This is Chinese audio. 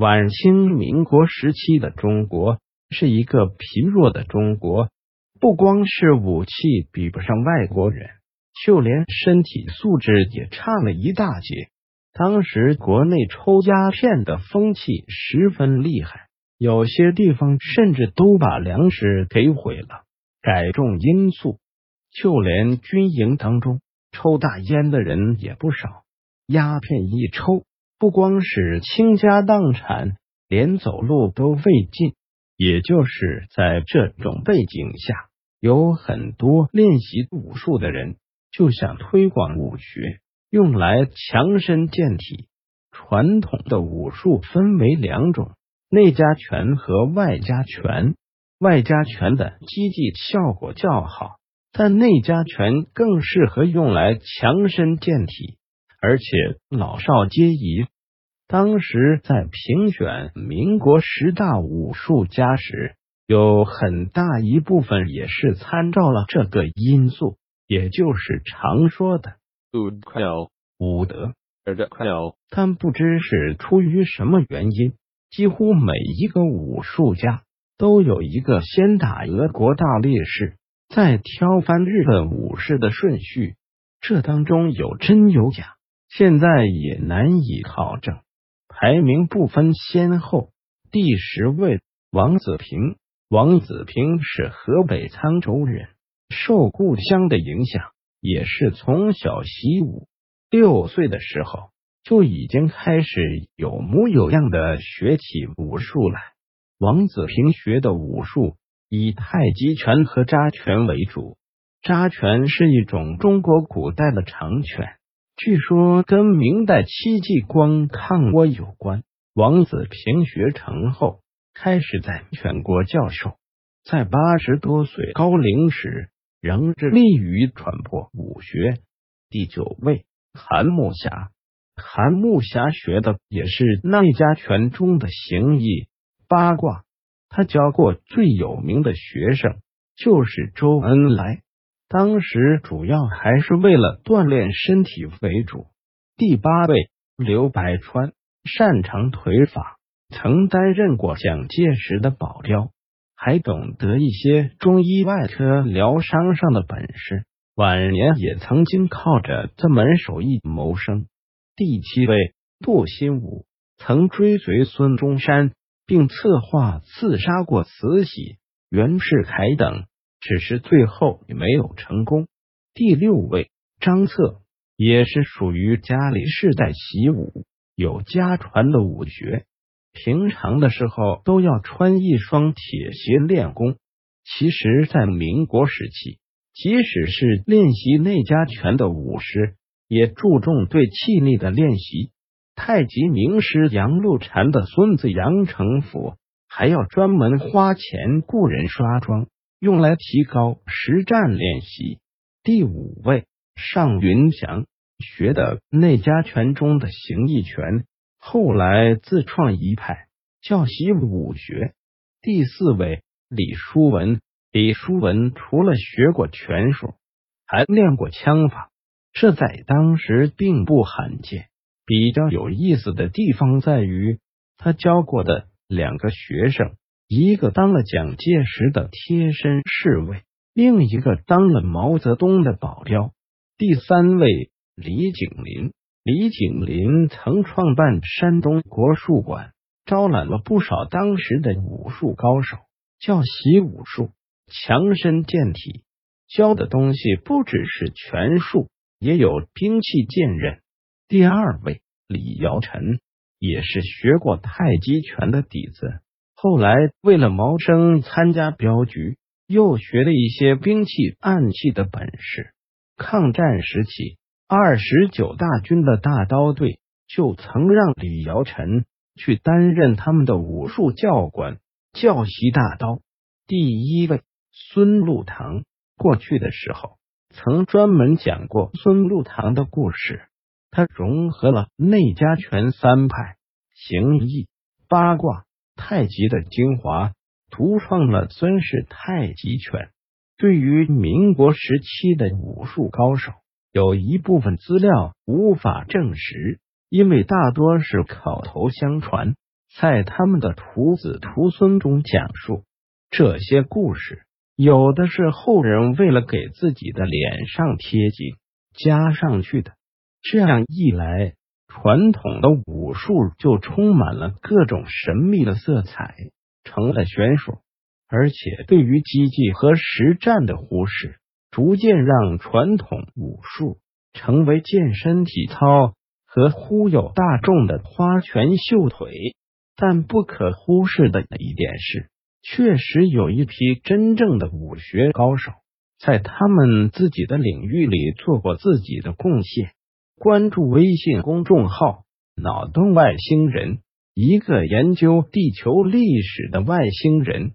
晚清民国时期的中国是一个贫弱的中国，不光是武器比不上外国人，就连身体素质也差了一大截。当时国内抽鸦片的风气十分厉害，有些地方甚至都把粮食给毁了，改种罂粟。就连军营当中抽大烟的人也不少。鸦片一抽，不光是倾家荡产，连走路都费劲。也就是在这种背景下，有很多练习武术的人就想推广武学，用来强身健体。传统的武术分为两种：内家拳和外家拳。外家拳的击技效果较好。但内家拳更适合用来强身健体，而且老少皆宜。当时在评选民国十大武术家时，有很大一部分也是参照了这个因素，也就是常说的武德。但不知是出于什么原因，几乎每一个武术家都有一个先打俄国大力士。再挑翻日本武士的顺序，这当中有真有假，现在也难以考证。排名不分先后，第十位王子平。王子平是河北沧州人，受故乡的影响，也是从小习武。六岁的时候就已经开始有模有样的学起武术来。王子平学的武术。以太极拳和扎拳为主，扎拳是一种中国古代的长拳，据说跟明代戚继光抗倭有关。王子平学成后，开始在全国教授，在八十多岁高龄时，仍致力于传播武学。第九位，韩木侠，韩木侠学的也是内家拳中的形意八卦。他教过最有名的学生就是周恩来，当时主要还是为了锻炼身体为主。第八位刘百川擅长腿法，曾担任过蒋介石的保镖，还懂得一些中医外科疗伤上的本事。晚年也曾经靠着这门手艺谋生。第七位杜新武曾追随孙中山。并策划刺杀过慈禧、袁世凯等，只是最后没有成功。第六位张策也是属于家里世代习武，有家传的武学，平常的时候都要穿一双铁鞋练功。其实，在民国时期，即使是练习内家拳的武师，也注重对气力的练习。太极名师杨露禅的孙子杨成甫还要专门花钱雇人刷妆，用来提高实战练习。第五位尚云祥学的内家拳中的形意拳，后来自创一派，教习武学。第四位李书文，李书文除了学过拳术，还练过枪法，这在当时并不罕见。比较有意思的地方在于，他教过的两个学生，一个当了蒋介石的贴身侍卫，另一个当了毛泽东的保镖。第三位李景林，李景林曾创办山东国术馆，招揽了不少当时的武术高手，教习武术，强身健体，教的东西不只是拳术，也有兵器剑刃。第二位李尧臣也是学过太极拳的底子，后来为了谋生参加镖局，又学了一些兵器暗器的本事。抗战时期，二十九大军的大刀队就曾让李尧臣去担任他们的武术教官，教习大刀。第一位孙禄堂过去的时候，曾专门讲过孙禄堂的故事。他融合了内家拳三派、形意、八卦、太极的精华，独创了孙氏太极拳。对于民国时期的武术高手，有一部分资料无法证实，因为大多是口头相传。在他们的徒子徒孙中讲述这些故事，有的是后人为了给自己的脸上贴金加上去的。这样一来，传统的武术就充满了各种神秘的色彩，成了玄术。而且，对于机技和实战的忽视，逐渐让传统武术成为健身体操和忽悠大众的花拳绣腿。但不可忽视的一点是，确实有一批真正的武学高手，在他们自己的领域里做过自己的贡献。关注微信公众号“脑洞外星人”，一个研究地球历史的外星人。